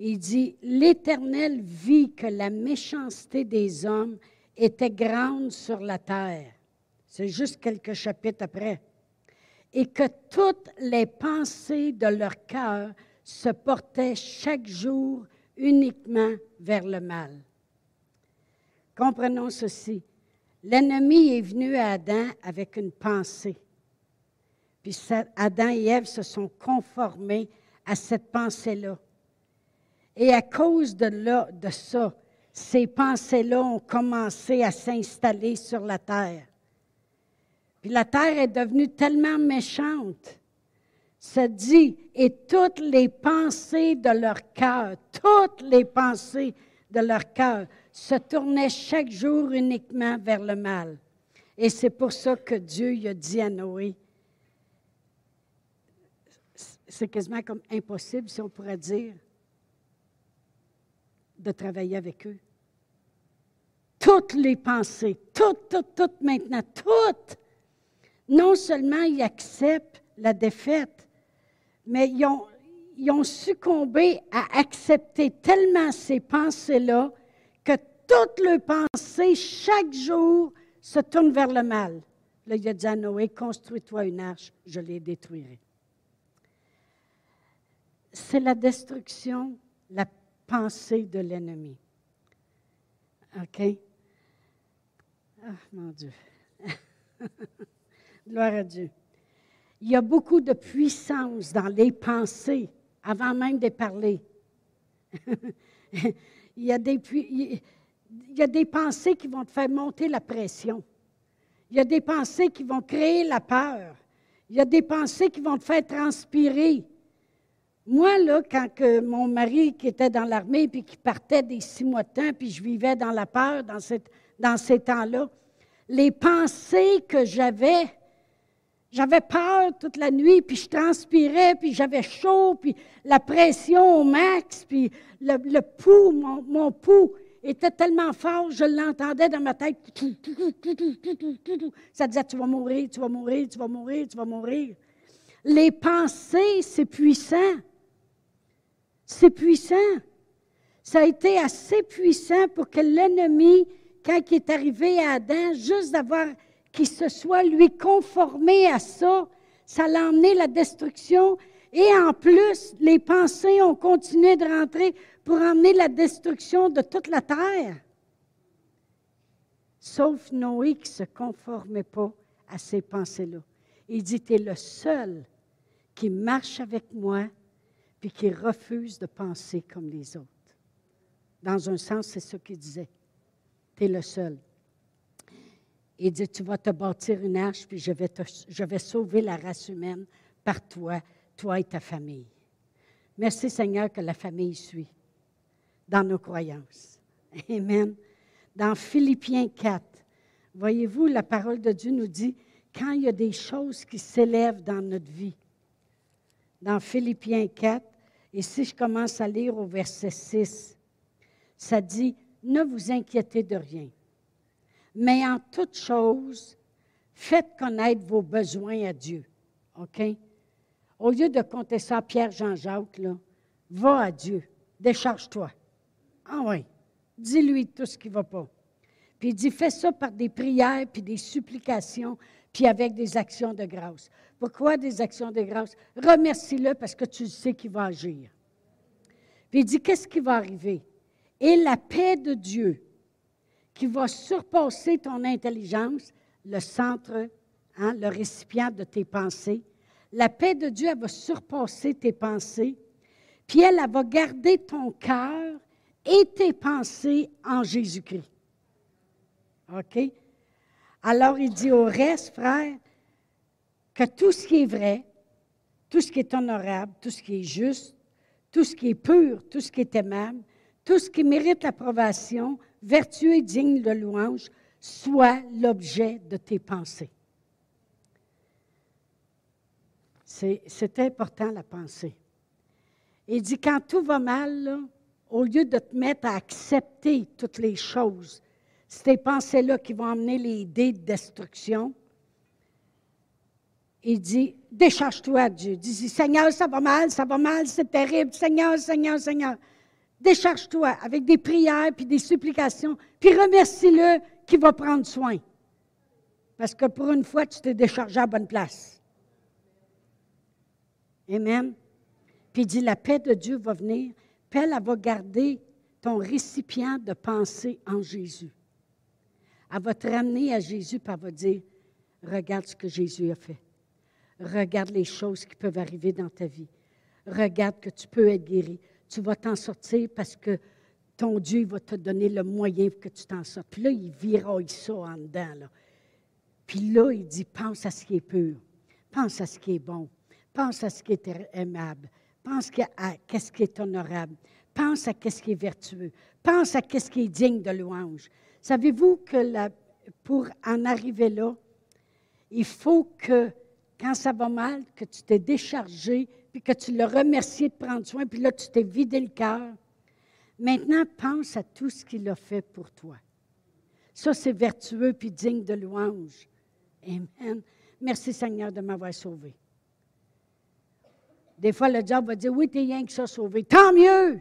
Il dit, L'Éternel vit que la méchanceté des hommes était grande sur la terre. C'est juste quelques chapitres après. Et que toutes les pensées de leur cœur se portaient chaque jour uniquement vers le mal. Comprenons ceci. L'ennemi est venu à Adam avec une pensée. Puis Adam et Ève se sont conformés à cette pensée-là. Et à cause de, là, de ça, ces pensées-là ont commencé à s'installer sur la terre. Puis la terre est devenue tellement méchante. Ça dit, et toutes les pensées de leur cœur, toutes les pensées de leur cœur se tournaient chaque jour uniquement vers le mal. Et c'est pour ça que Dieu a dit à Noé, c'est quasiment comme impossible, si on pourrait dire, de travailler avec eux. Toutes les pensées, toutes, toutes, toutes maintenant, toutes. Non seulement ils acceptent la défaite, mais ils ont, ils ont succombé à accepter tellement ces pensées-là que toutes leurs pensées, chaque jour, se tournent vers le mal. Là, il a dit à Noé, construis-toi une arche, je les détruirai. C'est la destruction, la pensée de l'ennemi. OK? Ah, mon Dieu. Gloire à Dieu. Il y a beaucoup de puissance dans les pensées avant même de parler. il, y a des, il y a des pensées qui vont te faire monter la pression. Il y a des pensées qui vont créer la peur. Il y a des pensées qui vont te faire transpirer. Moi, là, quand mon mari qui était dans l'armée puis qui partait des six mois de temps, puis je vivais dans la peur dans, cette, ces temps-là, les pensées que j'avais, j'avais peur toute la nuit, puis je transpirais, puis j'avais chaud, puis la pression au max, puis le, pouls, mon, mon pouls était tellement fort, je l'entendais dans ma tête. Ça disait, tu vas mourir, tu vas mourir, tu vas mourir, tu vas mourir. Les pensées, c'est puissant. C'est puissant. Ça a été assez puissant pour que l'ennemi, quand il est arrivé à Adam, juste d'avoir qu'il se soit lui conformé à ça, ça l'a emmené la destruction. Et en plus, les pensées ont continué de rentrer pour emmener la destruction de toute la terre. Sauf Noé qui ne se conformait pas à ces pensées-là. Il dit, tu es le seul qui marche avec moi puis qui refuse de penser comme les autres. Dans un sens, c'est ce qu'il disait. Tu es le seul. Il dit, tu vas te bâtir une arche, puis je vais, je vais sauver la race humaine par toi, toi et ta famille. Merci Seigneur que la famille suit dans nos croyances. Amen. Dans Philippiens 4, voyez-vous, la parole de Dieu nous dit, quand il y a des choses qui s'élèvent dans notre vie, dans Philippiens 4, et si je commence à lire au verset 6, ça dit, ne vous inquiétez de rien, mais en toute chose, faites connaître vos besoins à Dieu. OK? Au lieu de compter ça à Pierre Jean-Jacques, va à Dieu, décharge-toi. Ah oui, dis-lui tout ce qui ne va pas. Puis il dit, fais ça par des prières, puis des supplications, puis avec des actions de grâce. Pourquoi des actions de grâce? Remercie-le parce que tu sais qu'il va agir. Puis il dit, qu'est-ce qui va arriver? Et la paix de Dieu, qui va surpasser ton intelligence, le centre, hein, le récipient de tes pensées, la paix de Dieu, elle va surpasser tes pensées, puis elle, elle va garder ton cœur et tes pensées en Jésus-Christ. OK? Alors il dit au reste, frère, que tout ce qui est vrai, tout ce qui est honorable, tout ce qui est juste, tout ce qui est pur, tout ce qui est aimable, tout ce qui mérite l'approbation, vertueux et digne de louange, soit l'objet de tes pensées. C'est important la pensée. Il dit, quand tout va mal, au lieu de te mettre à accepter toutes les choses, ces pensées-là qui vont amener les idées de destruction, il dit, décharge-toi à Dieu. Dis, Seigneur, ça va mal, ça va mal, c'est terrible. Seigneur, Seigneur, Seigneur. Décharge-toi avec des prières puis des supplications, puis remercie-le qui va prendre soin. Parce que pour une fois, tu t'es déchargé à bonne place. Amen. Puis il dit, la paix de Dieu va venir, puis elle, va garder ton récipient de pensée en Jésus. Elle va te ramener à Jésus, puis elle va dire, regarde ce que Jésus a fait. Regarde les choses qui peuvent arriver dans ta vie. Regarde que tu peux être guéri. Tu vas t'en sortir parce que ton Dieu va te donner le moyen pour que tu t'en sortes. Puis là, il viraille ça en dedans. Puis là, il dit, pense à ce qui est pur. Pense à ce qui est bon. Pense à ce qui est aimable. Pense à ce qui est honorable. Pense à ce qui est vertueux. Pense à ce qui est digne de louange. Savez-vous que pour en arriver là, il faut que quand ça va mal, que tu t'es déchargé, puis que tu l'as remercié de prendre soin, puis là, tu t'es vidé le cœur. Maintenant, pense à tout ce qu'il a fait pour toi. Ça, c'est vertueux puis digne de louange. Amen. Merci Seigneur de m'avoir sauvé. Des fois, le diable va dire, oui, tu es rien que ça sauvé. Tant mieux!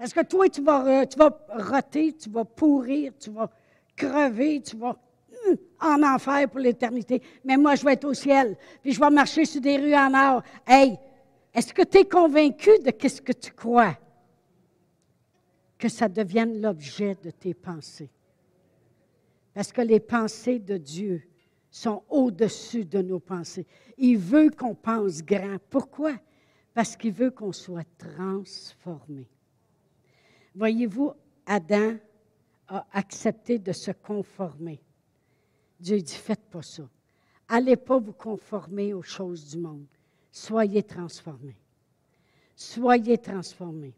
Parce que toi, tu vas, vas roter, tu vas pourrir, tu vas crever, tu vas en enfer pour l'éternité? Mais moi, je vais être au ciel, puis je vais marcher sur des rues en or. Hey, est-ce que tu es convaincu de ce que tu crois? Que ça devienne l'objet de tes pensées. Parce que les pensées de Dieu sont au-dessus de nos pensées. Il veut qu'on pense grand. Pourquoi? Parce qu'il veut qu'on soit transformé. Voyez-vous, Adam a accepté de se conformer. Dieu dit, faites pas ça. Allez pas vous conformer aux choses du monde. Soyez transformés. Soyez transformés.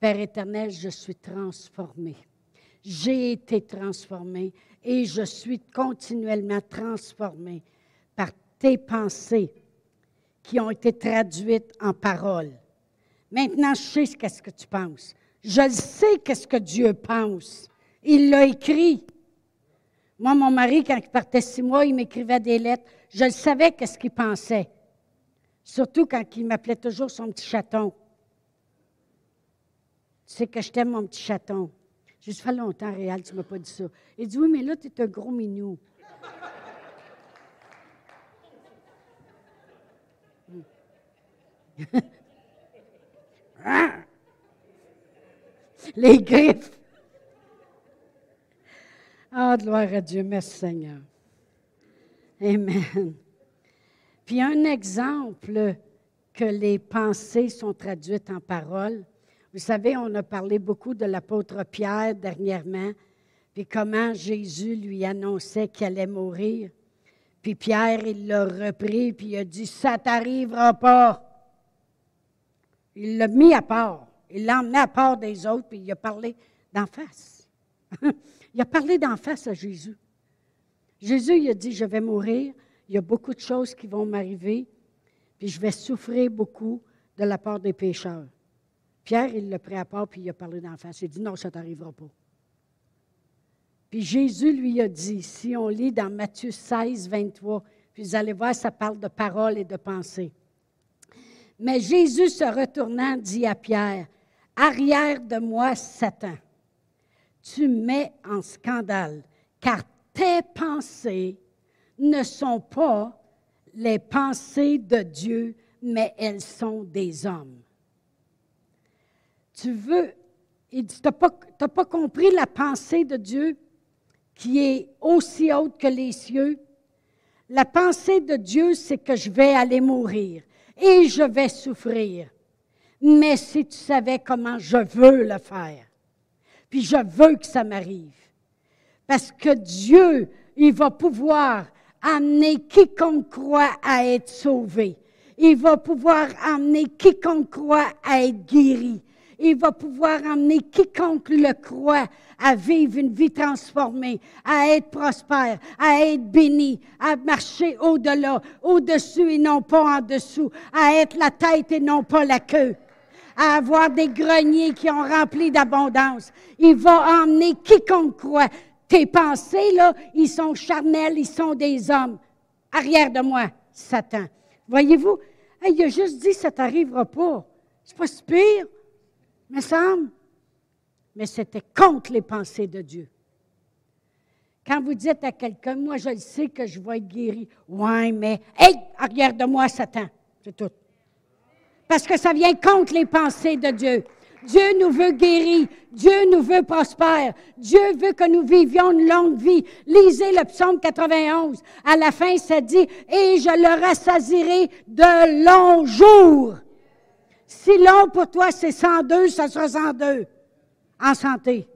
Père éternel, je suis transformé. J'ai été transformé et je suis continuellement transformé par tes pensées qui ont été traduites en paroles. Maintenant, je sais ce que tu penses. Je sais qu'est-ce que Dieu pense. Il l'a écrit. Moi, mon mari, quand il partait six mois, il m'écrivait des lettres. Je le savais qu'est-ce qu'il pensait. Surtout quand il m'appelait toujours son petit chaton. Tu sais que je t'aime, mon petit chaton. J'ai ça fait longtemps, Réal, tu ne m'as pas dit ça. Il dit, oui, mais là, tu es un gros minou. Les griffes. Ah, gloire à Dieu. Merci Seigneur. Amen. Puis un exemple que les pensées sont traduites en paroles. Vous savez, on a parlé beaucoup de l'apôtre Pierre dernièrement, puis comment Jésus lui annonçait qu'il allait mourir. Puis Pierre, il l'a repris, puis il a dit, ça t'arrivera pas. Il l'a mis à part. Il l'a emmené à part des autres, puis il a parlé d'en face. Il a parlé d'en face à Jésus. Jésus, il a dit, je vais mourir, il y a beaucoup de choses qui vont m'arriver, puis je vais souffrir beaucoup de la part des pécheurs. Pierre, il l'a pris à part, puis il a parlé d'en face. Il a dit, non, ça ne t'arrivera pas. Puis Jésus lui a dit, si on lit dans Matthieu 16, 23, puis vous allez voir, ça parle de paroles et de pensées. Mais Jésus se retournant dit à Pierre, Arrière de moi, Satan tu mets en scandale, car tes pensées ne sont pas les pensées de Dieu, mais elles sont des hommes. Tu veux, tu n'as pas, pas compris la pensée de Dieu qui est aussi haute que les cieux? La pensée de Dieu, c'est que je vais aller mourir et je vais souffrir. Mais si tu savais comment je veux le faire, puis je veux que ça m'arrive. Parce que Dieu, il va pouvoir amener quiconque croit à être sauvé. Il va pouvoir amener quiconque croit à être guéri. Il va pouvoir emmener quiconque le croit à vivre une vie transformée, à être prospère, à être béni, à marcher au-delà, au-dessus et non pas en dessous, à être la tête et non pas la queue à avoir des greniers qui ont rempli d'abondance. Il va emmener quiconque croit. Tes pensées, là, ils sont charnels, ils sont des hommes. Arrière de moi, Satan. Voyez-vous, il a juste dit, ça t'arrivera pas. C'est pas si pire, me semble. Mais c'était contre les pensées de Dieu. Quand vous dites à quelqu'un, moi je le sais que je vais être guéri. Ouais, mais, hey, arrière de moi, Satan. C'est tout. Parce que ça vient contre les pensées de Dieu. Dieu nous veut guérir. Dieu nous veut prospère. Dieu veut que nous vivions une longue vie. Lisez le psaume 91. À la fin, ça dit, et je le rassasirai de longs jours. Si long pour toi, c'est 102, ça sera 102. En santé.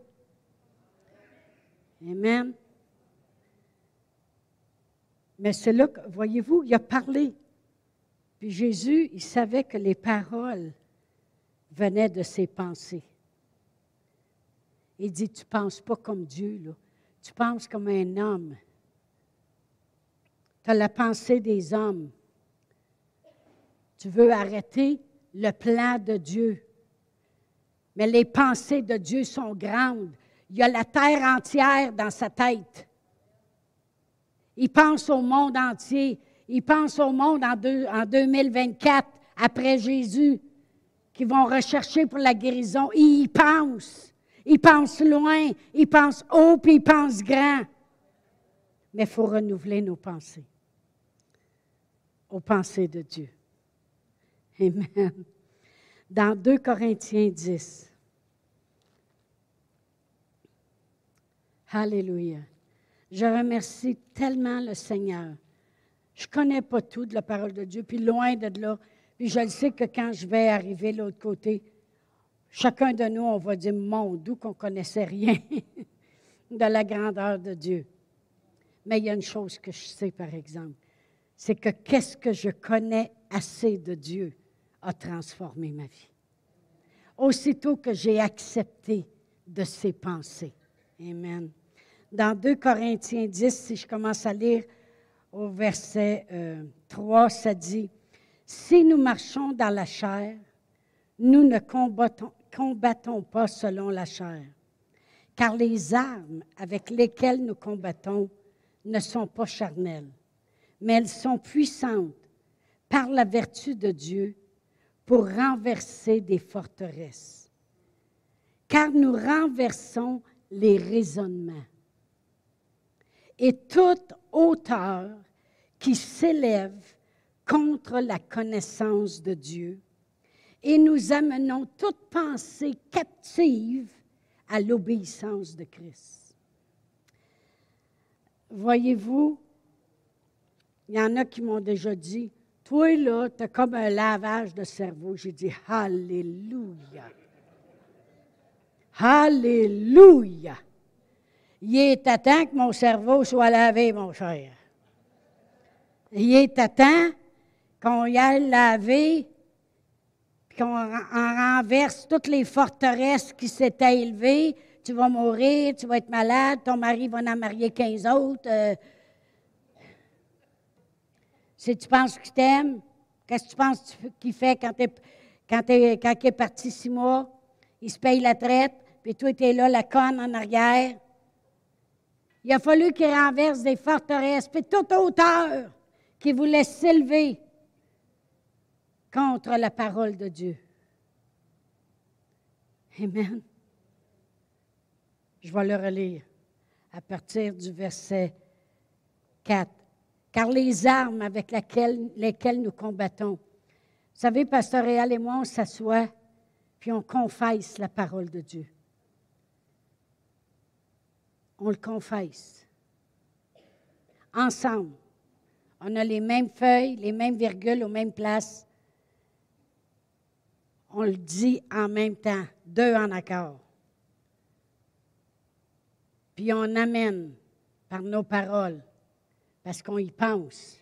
Amen. Mais c'est là voyez-vous, il a parlé. Puis Jésus, il savait que les paroles venaient de ses pensées. Il dit, tu ne penses pas comme Dieu, là. tu penses comme un homme. Tu as la pensée des hommes. Tu veux arrêter le plan de Dieu. Mais les pensées de Dieu sont grandes. Il y a la terre entière dans sa tête. Il pense au monde entier. Il pense au monde en, en 2024, après Jésus qui vont rechercher pour la guérison. Ils y pensent. Ils pensent loin, ils pensent haut, puis ils pensent grand. Mais il faut renouveler nos pensées aux pensées de Dieu. Amen. Dans 2 Corinthiens 10. Alléluia. Je remercie tellement le Seigneur. Je connais pas tout de la parole de Dieu, puis loin de là, puis je le sais que quand je vais arriver de l'autre côté, chacun de nous, on va dire, mon d'où qu'on ne connaissait rien de la grandeur de Dieu. Mais il y a une chose que je sais, par exemple, c'est que qu'est-ce que je connais assez de Dieu a transformé ma vie. Aussitôt que j'ai accepté de ses pensées. Amen. Dans 2 Corinthiens 10, si je commence à lire au verset 3, euh, ça dit, si nous marchons dans la chair, nous ne combattons, combattons pas selon la chair, car les armes avec lesquelles nous combattons ne sont pas charnelles, mais elles sont puissantes par la vertu de Dieu pour renverser des forteresses. Car nous renversons les raisonnements et toute hauteur qui s'élève contre la connaissance de Dieu et nous amenons toute pensée captive à l'obéissance de Christ. Voyez-vous, il y en a qui m'ont déjà dit, toi là, tu as comme un lavage de cerveau. J'ai dit, Alléluia. Alléluia. Il est à temps que mon cerveau soit lavé, mon cher. Il est à temps qu'on y aille laver, puis qu'on en renverse toutes les forteresses qui s'étaient élevées. Tu vas mourir, tu vas être malade, ton mari va en marier 15 autres. Euh. si tu penses qu'il t'aime, qu'est-ce que tu penses qu'il fait quand, quand, quand il est parti six mois? Il se paye la traite, puis toi, tu es là, la conne en arrière. Il a fallu qu'il renverse des forteresses, puis toute hauteur qui voulait s'élever contre la parole de Dieu. Amen. Je vais le relire à partir du verset 4. Car les armes avec lesquelles, nous combattons, vous savez, Pasteur Réal et moi, on s'assoit, puis on confesse la parole de Dieu. On le confesse. Ensemble. On a les mêmes feuilles, les mêmes virgules aux mêmes places on le dit en même temps, deux en accord. Puis on amène par nos paroles, parce qu'on y pense,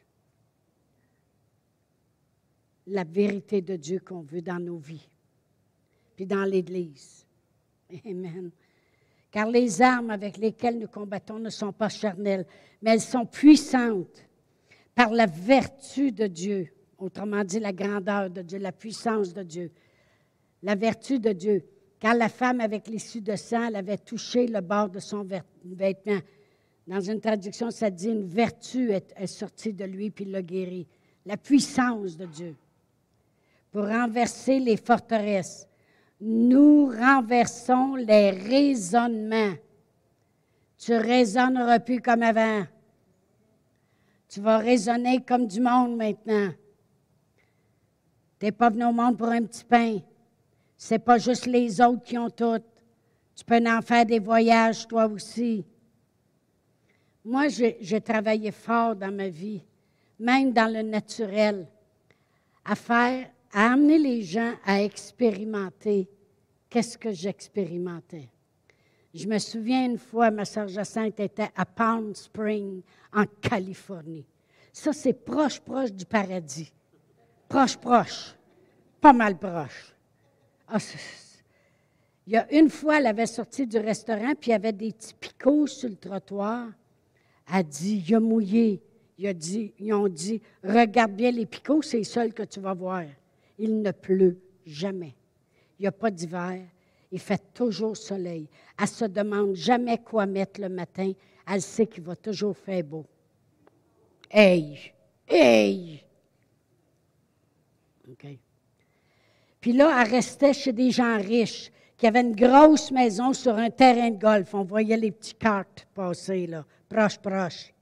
la vérité de Dieu qu'on veut dans nos vies. puis dans l'Église. Amen. Car les armes avec lesquelles nous combattons ne sont pas charnelles, mais elles sont puissantes par la vertu de Dieu. Autrement dit, la grandeur de Dieu, la puissance de Dieu. La vertu de Dieu. Car la femme avec l'issue de sang, elle avait touché le bord de son vêtement. Dans une traduction, ça dit une vertu est, sortie de lui puis l'a guéri. La puissance de Dieu. Pour renverser les forteresses. Nous renversons les raisonnements. Tu raisonneras plus comme avant. Tu vas raisonner comme du monde maintenant. Tu n'es pas venu au monde pour un petit pain. Ce n'est pas juste les autres qui ont tout. Tu peux en faire des voyages, toi aussi. Moi, j'ai travaillé fort dans ma vie, même dans le naturel, à faire, à amener les gens à expérimenter qu'est-ce que j'expérimentais. Je me souviens une fois, ma sœur Jacinthe était à Palm Springs, en Californie. Ça, c'est proche, proche du paradis. Proche, proche. Pas mal proche. Ah, il y a une fois, elle avait sorti du restaurant, puis il y avait des petits picots sur le trottoir. Elle a dit, il a mouillé. Il a dit, ils ont dit, regarde bien les picots, c'est seul que tu vas voir. Il ne pleut jamais. Il n'y a pas d'hiver. Il fait toujours soleil. Elle se demande jamais quoi mettre le matin. Elle sait qu'il va toujours faire beau. Hey! Hey! OK. Puis là, elle restait chez des gens riches qui avaient une grosse maison sur un terrain de golf. On voyait les petits cartes passer, là, proche, proche.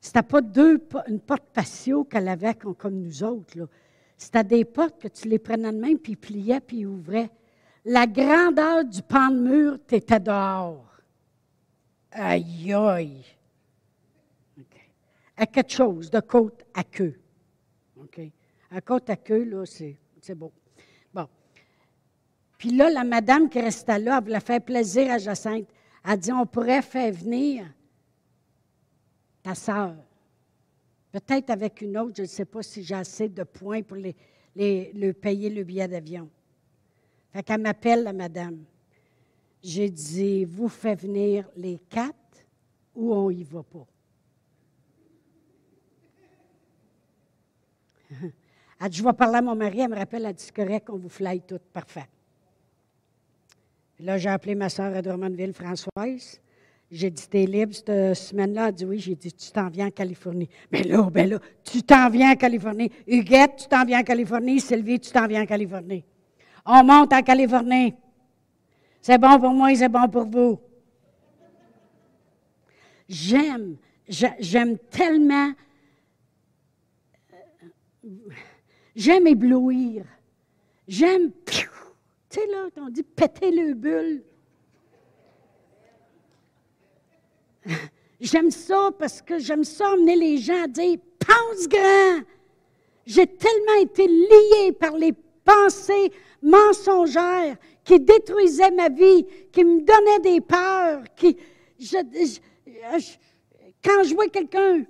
C'était pas deux, une porte patio qu'elle avait comme nous autres. C'était des portes que tu les prenais de main, puis pliais, puis ouvrais. La grandeur du pan de mur, tu étais dehors. Aïe, aïe. À quelque chose, de côte à queue. OK? À côte à queue, là, c'est, beau. Bon. Puis là, la madame qui restait là, elle voulait faire plaisir à Jacinthe. Elle dit On pourrait faire venir ta sœur. Peut-être avec une autre, je ne sais pas si j'ai assez de points pour les, les, payer le billet d'avion. Fait qu'elle m'appelle, la madame. J'ai dit, vous faites venir les quatre ou on y va pas? Elle dit, je vais parler à mon mari. Elle me rappelle, elle dit, correct, on vous fly tout. Parfait. là, j'ai appelé ma soeur à Drummondville, Françoise. J'ai dit, t'es libre cette semaine-là? Elle dit, oui. J'ai dit, tu t'en viens en Californie. Mais là, ben là, tu t'en viens en Californie. Huguette, tu t'en viens en Californie. Sylvie, tu t'en viens en Californie. On monte en Californie. C'est bon pour moi, c'est bon pour vous. J'aime, j'aime tellement, j'aime éblouir. J'aime, tu sais là, on dit péter le bulle. J'aime ça parce que j'aime ça amener les gens à dire pense grand. J'ai tellement été lié par les pensées mensongères qui détruisaient ma vie, qui me donnaient des peurs, qui. quand je vois quelqu'un,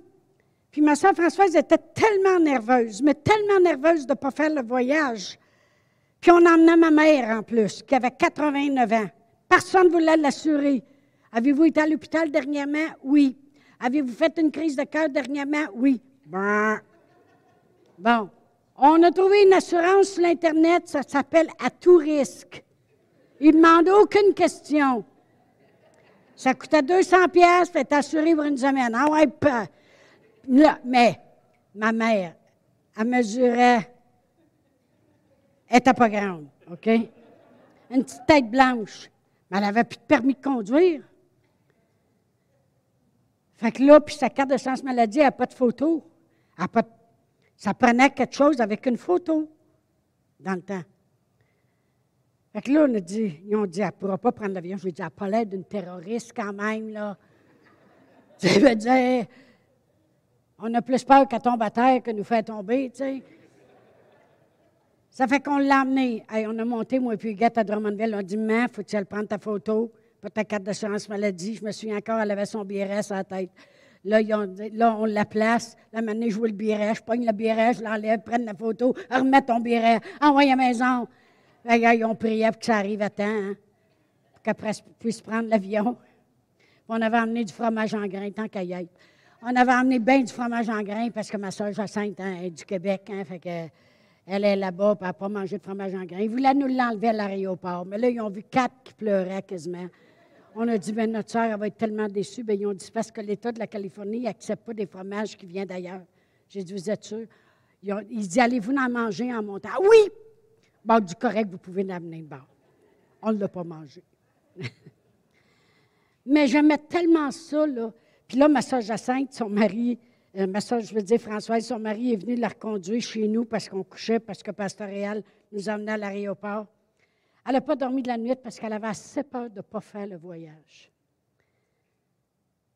puis ma soeur Françoise était tellement nerveuse, mais tellement nerveuse de ne pas faire le voyage. Puis on emmenait ma mère en plus, qui avait 89 ans. Personne ne voulait l'assurer. Avez-vous été à l'hôpital dernièrement? Oui. Avez-vous fait une crise de cœur dernièrement? Oui. Bon. On a trouvé une assurance sur l'Internet, ça s'appelle à tout risque. Il ne demande aucune question. Ça coûtait 200 pièces, fait assuré pour une semaine. Ah ouais, pas. mais ma mère, elle mesurait, elle n'était pas grande, OK? Une petite tête blanche. Mais elle n'avait plus de permis de conduire. Fait que là, puis sa carte de chance maladie, elle n'a pas de photo. pas Ça prenait quelque chose avec une photo dans le temps. Fait que là, on a dit, ils ont dit, elle ne pourra pas prendre l'avion. Je lui ai dit, elle pas l'air d'une terroriste quand même, là. Ça veut dire, on a plus peur qu'elle tombe à terre que nous fait tomber, tu sais. Ça fait qu'on l'a emmenée. on a monté, moi et puis Huguette à Drummondville. On a dit, mais faut tu prendre ta photo pour ta carte d'assurance maladie. Je me souviens encore, elle avait son BRS à la tête. Là, là, on la place. Là, maintenant, je le biret. Je pogne le biret, je l'enlève, prenne la photo, remets ton biret, envoie à la maison. Ils ont prié pour que ça arrive à temps, hein, pour qu'après puisse prendre l'avion. On avait amené du fromage en grain, tant qu'à y être. On avait amené bien du fromage en grain parce que ma soeur Jacinthe hein, est du Québec. Hein, fait que elle est là-bas, et elle n'a pas mangé de fromage en grain. Ils voulaient nous l'enlever à l'aéroport. Mais là, ils ont vu quatre qui pleuraient quasiment. On a dit, ben, notre soeur, elle va être tellement déçue. Bien, ils ont dit, parce que l'État de la Californie n'accepte pas des fromages qui viennent d'ailleurs. J'ai dit, vous êtes sûr? Ils, ont, dit, allez-vous en manger en montant? Oui! Bon, du correct, vous pouvez l'amener. Bon, on ne l'a pas mangé. Mais j'aimais tellement ça, là. Puis là, ma soeur Jacinthe, son mari, euh, ma soeur, je veux dire Françoise, son mari est venu la reconduire chez nous parce qu'on couchait, parce que Pasteur Réal nous emmenait à l'aéroport. Elle n'a pas dormi de la nuit parce qu'elle avait assez peur de ne pas faire le voyage.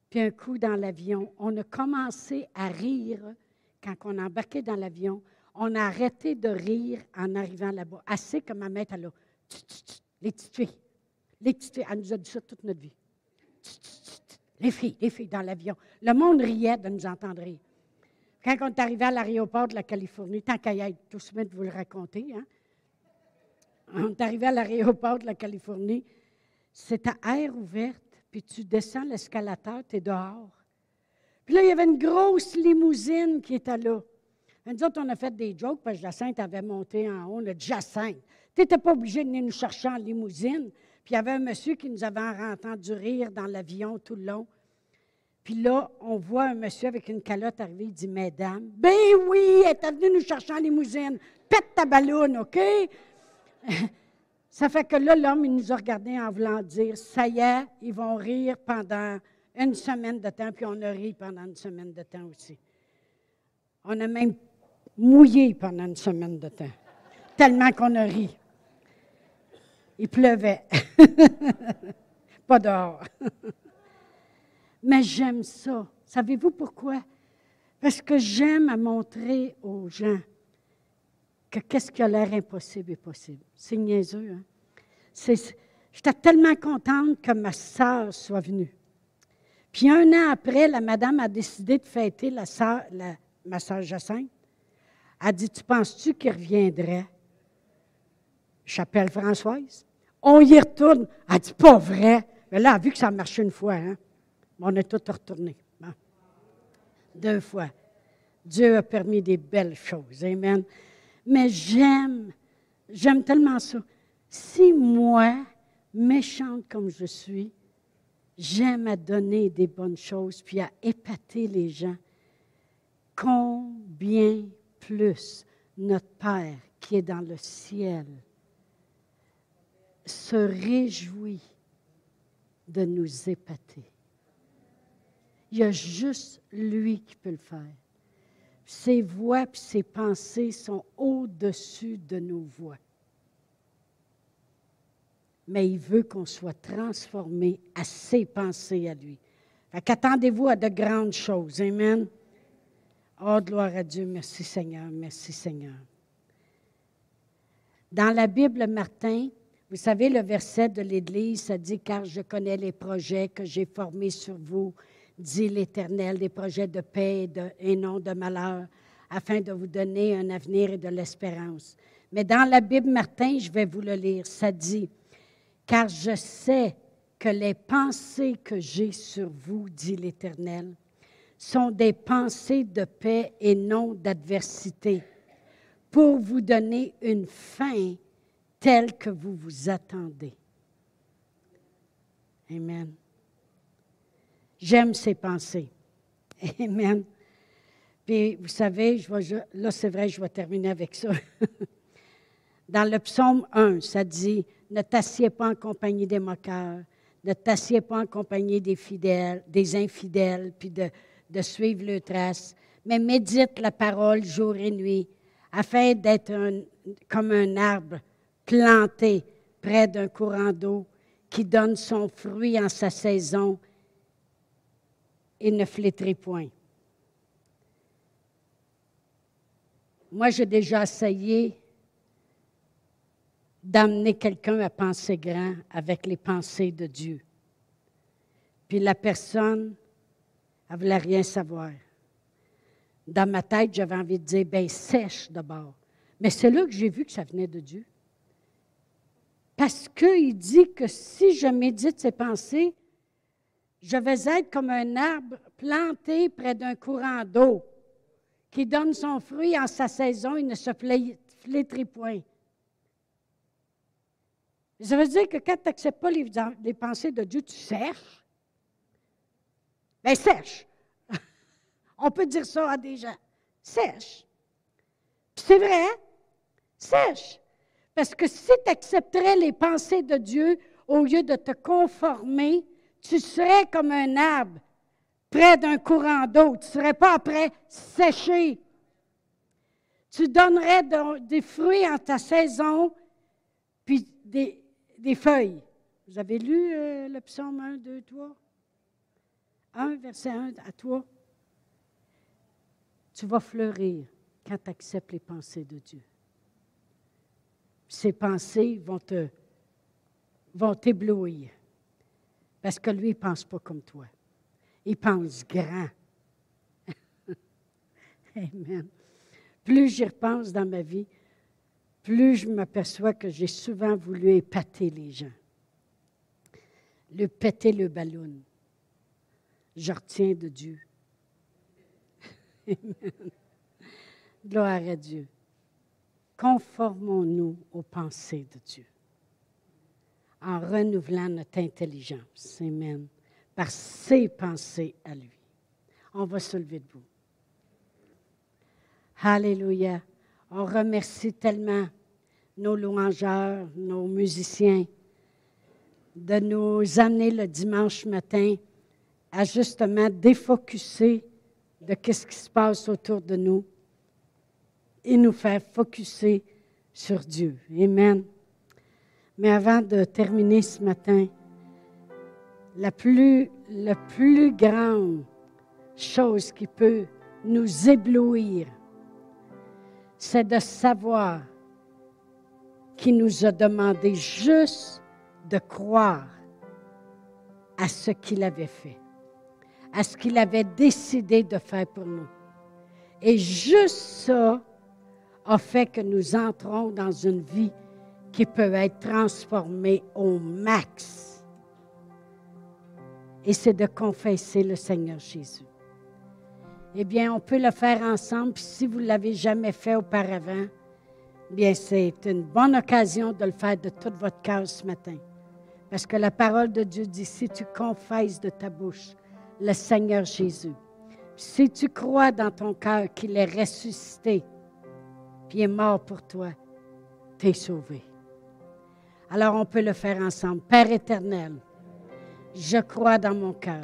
Puis un coup dans l'avion, on a commencé à rire quand on a embarqué dans l'avion. On a arrêté de rire en arrivant là-bas. Assez que ma mère était là. Les filles. Les filles. Elle nous a dit ça toute notre vie. Les filles, les filles dans l'avion. Le monde riait de nous entendre rire. Quand on est arrivé à l'aéroport de la Californie, tant qu'à y être, tout de vous le raconter, hein? On est arrivé à l'aéroport de la Californie, c'est à air ouverte, puis tu descends l'escalateur, tu es dehors. Puis là, il y avait une grosse limousine qui était là. Nous autres, on a fait des jokes parce que Jacinthe avait monté en haut. On a dit Jacinthe, tu n'étais pas obligé de venir nous chercher en limousine. Puis il y avait un monsieur qui nous avait entendu rire dans l'avion tout le long. Puis là, on voit un monsieur avec une calotte arriver, il dit Mesdames, ben oui, elle est venue nous chercher en limousine. Pète ta ballonne, OK? Ça fait que là, l'homme, il nous a regardés en voulant dire Ça y est, ils vont rire pendant une semaine de temps, puis on a ri pendant une semaine de temps aussi. On a même mouillé pendant une semaine de temps, tellement qu'on a ri. Il pleuvait. Pas dehors. Mais j'aime ça. Savez-vous pourquoi? Parce que j'aime à montrer aux gens que qu'est-ce qui a l'air impossible est possible. C'est niaiseux, hein? J'étais tellement contente que ma sœur soit venue. Puis un an après, la madame a décidé de fêter la ma sœur Jacinthe. Elle a dit, tu penses-tu qu'il reviendrait? J'appelle Françoise. On y retourne. Elle dit, pas vrai. Mais là, elle a vu que ça a marché une fois. Hein? On est tout retourné. Deux fois. Dieu a permis des belles choses. Amen. Mais j'aime, j'aime tellement ça. Si moi, méchante comme je suis, j'aime à donner des bonnes choses puis à épater les gens, combien plus notre Père qui est dans le ciel se réjouit de nous épater. Il y a juste lui qui peut le faire. Ses voix et ses pensées sont au-dessus de nos voix. Mais il veut qu'on soit transformé à ses pensées à lui. Qu'attendez-vous à de grandes choses. Amen. Oh, gloire à Dieu. Merci Seigneur. Merci Seigneur. Dans la Bible, Martin, vous savez, le verset de l'Église, ça dit, car je connais les projets que j'ai formés sur vous, dit l'Éternel, des projets de paix et, non de malheur, afin de vous donner un avenir et de l'espérance. Mais dans la Bible, Martin, je vais vous le lire, ça dit, car je sais que les pensées que j'ai sur vous, dit l'Éternel, sont des pensées de paix et non d'adversité, pour vous donner une fin tel que vous vous attendez. Amen. J'aime ces pensées. Amen. Puis, vous savez, là, c'est vrai, je vais terminer avec ça. Dans le psaume 1, ça dit Ne t'assieds pas en compagnie des moqueurs, ne t'assieds pas en compagnie des fidèles, des infidèles, puis de, de suivre le trace, mais médite la parole jour et nuit, afin d'être comme un arbre planté près d'un courant d'eau qui donne son fruit en sa saison et ne flétrit point. Moi, j'ai déjà essayé d'amener quelqu'un à penser grand avec les pensées de Dieu. Puis la personne, elle ne voulait rien savoir. Dans ma tête, j'avais envie de dire, ben sèche d'abord. Mais c'est là que j'ai vu que ça venait de Dieu. Parce qu'il dit que si je médite ses pensées, je vais être comme un arbre planté près d'un courant d'eau qui donne son fruit en sa saison, il ne se flétrit point. Ça veut dire que quand tu n'acceptes pas les, pensées de Dieu, tu sèches. Bien, sèche. On peut dire ça à des gens. Sèche. c'est vrai, sèche. Parce que si tu accepterais les pensées de Dieu au lieu de te conformer, tu serais comme un arbre près d'un courant d'eau. Tu ne serais pas après séché. Tu donnerais des fruits en ta saison, puis des, feuilles. Vous avez lu euh, le psaume 1, 2, 3? 1, verset 1 à toi. Tu vas fleurir quand tu acceptes les pensées de Dieu. Ces pensées vont te vont t'éblouir. Parce que lui, il ne pense pas comme toi. Il pense grand. Amen. Plus j'y repense dans ma vie, plus je m'aperçois que j'ai souvent voulu épater les gens, le péter le ballon. Je retiens de Dieu. Gloire à Dieu. Conformons-nous aux pensées de Dieu en renouvelant notre intelligence. Amen. Par ses pensées à lui. On va se lever debout. Alléluia. On remercie tellement nos louangeurs, nos musiciens, de nous amener le dimanche matin à justement défocuser de ce qui se passe autour de nous et nous faire focuser sur Dieu. Amen. Mais avant de terminer ce matin, la plus, grande chose qui peut nous éblouir, c'est de savoir qu'il nous a demandé juste de croire à ce qu'il avait fait, à ce qu'il avait décidé de faire pour nous. Et juste ça a fait que nous entrons dans une vie qui peut être transformée au max. Et c'est de confesser le Seigneur Jésus eh bien, on peut le faire ensemble. si vous ne l'avez jamais fait auparavant, bien, c'est une bonne occasion de le faire de tout votre cœur ce matin. Parce que la parole de Dieu dit, si tu confesses de ta bouche le Seigneur Jésus, si tu crois dans ton cœur qu'il est ressuscité, puis est mort pour toi, tu es sauvé. Alors on peut le faire ensemble. Père éternel, je crois dans mon cœur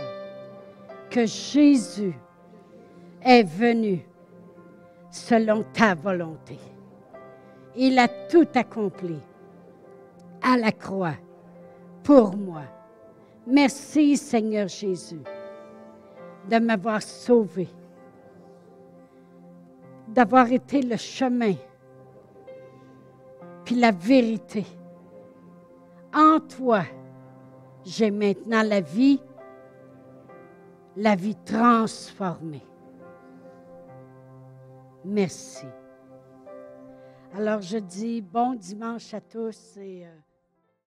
que Jésus est venu selon ta volonté. Il a tout accompli à la croix pour moi. Merci Seigneur Jésus de m'avoir sauvé, d'avoir été le chemin, puis la vérité. En toi, j'ai maintenant la vie, la vie transformée. Merci. Alors je dis bon dimanche à tous et... Euh,